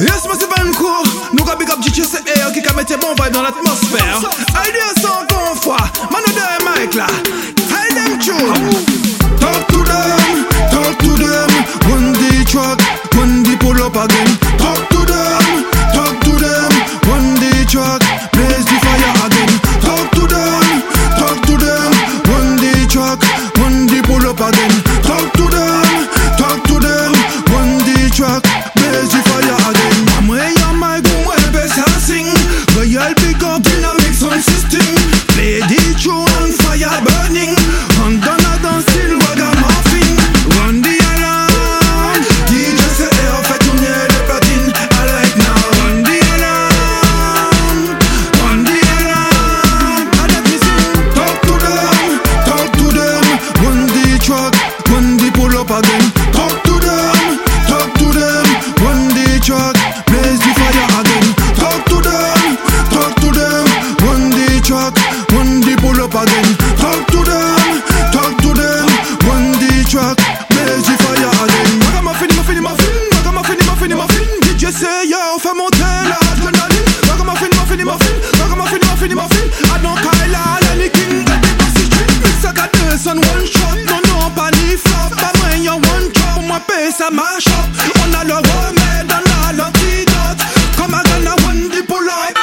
Yes, moi c'est Bancourt. Nous, Big Up DJ, c'est air qui a mis bon vibe dans l'atmosphère. sun system. Play the tune on fire burning. Just say yo for more tell her to nothing. Rock a muffin, muffin, muffin, rock a muffin, muffin, muffin. I don't call all any king that they pass the. It's like a dance one shot, no no bunny flop. But when you one chop, my pace I mash up. On a low made on a T dot. Come again, I one the pull up.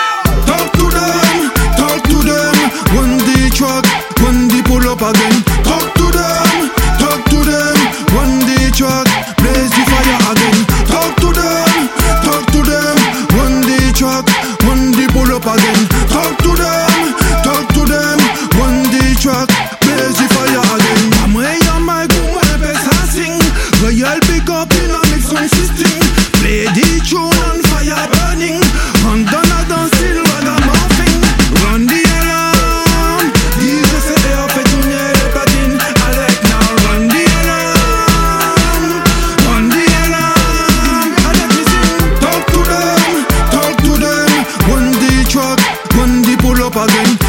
Talk to them, talk to them. One the truck, one the pull up again. Talk to them, talk to them. One the truck, blaze the fire again. Talk to them. up again